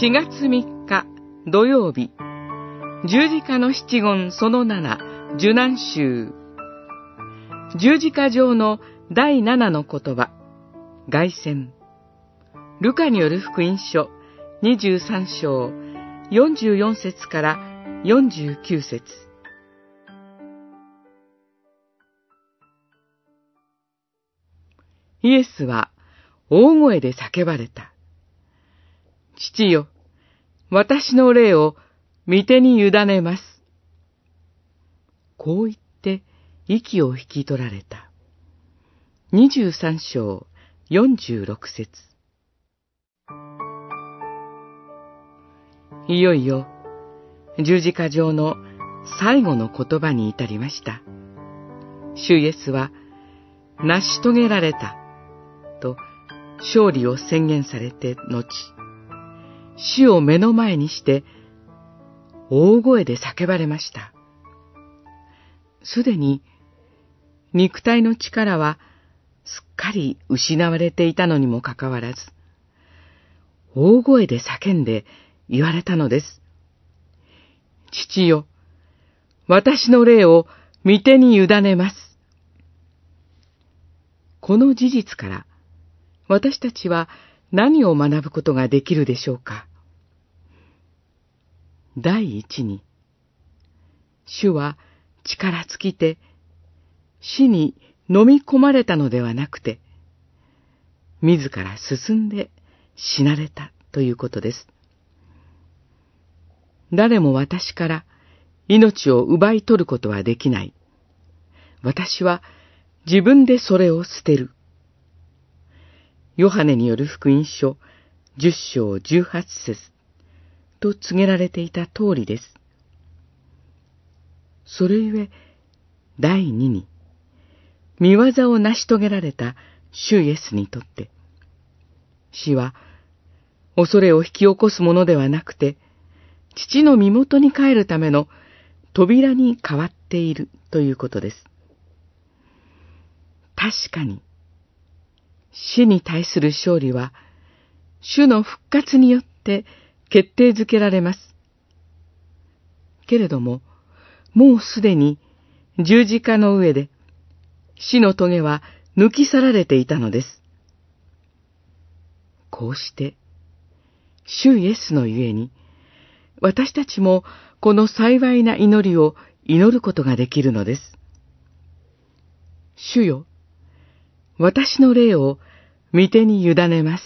4月3日土曜日。十字架の七言その7受難集。十字架上の第7の言葉。外旋。ルカによる福音書23章44節から49節。イエスは大声で叫ばれた。父よ、私の霊を御手に委ねます。こう言って息を引き取られた。23章46節いよいよ十字架上の最後の言葉に至りました。主イエスは成し遂げられたと勝利を宣言されて後、死を目の前にして大声で叫ばれました。すでに肉体の力はすっかり失われていたのにもかかわらず、大声で叫んで言われたのです。父よ、私の霊を御手に委ねます。この事実から、私たちは何を学ぶことができるでしょうか？第一に、主は力尽きて死に飲み込まれたのではなくて、自ら進んで死なれたということです。誰も私から命を奪い取ることはできない。私は自分でそれを捨てる。ヨハネによる福音書十章十八節と告げられていた通りです。それゆえ、第二に、見業を成し遂げられた主イエスにとって、死は恐れを引き起こすものではなくて、父の身元に帰るための扉に変わっているということです。確かに、死に対する勝利は、主の復活によって決定づけられます。けれども、もうすでに十字架の上で死の棘は抜き去られていたのです。こうして、主イエスのゆえに、私たちもこの幸いな祈りを祈ることができるのです。主よ、私の霊を御手に委ねます。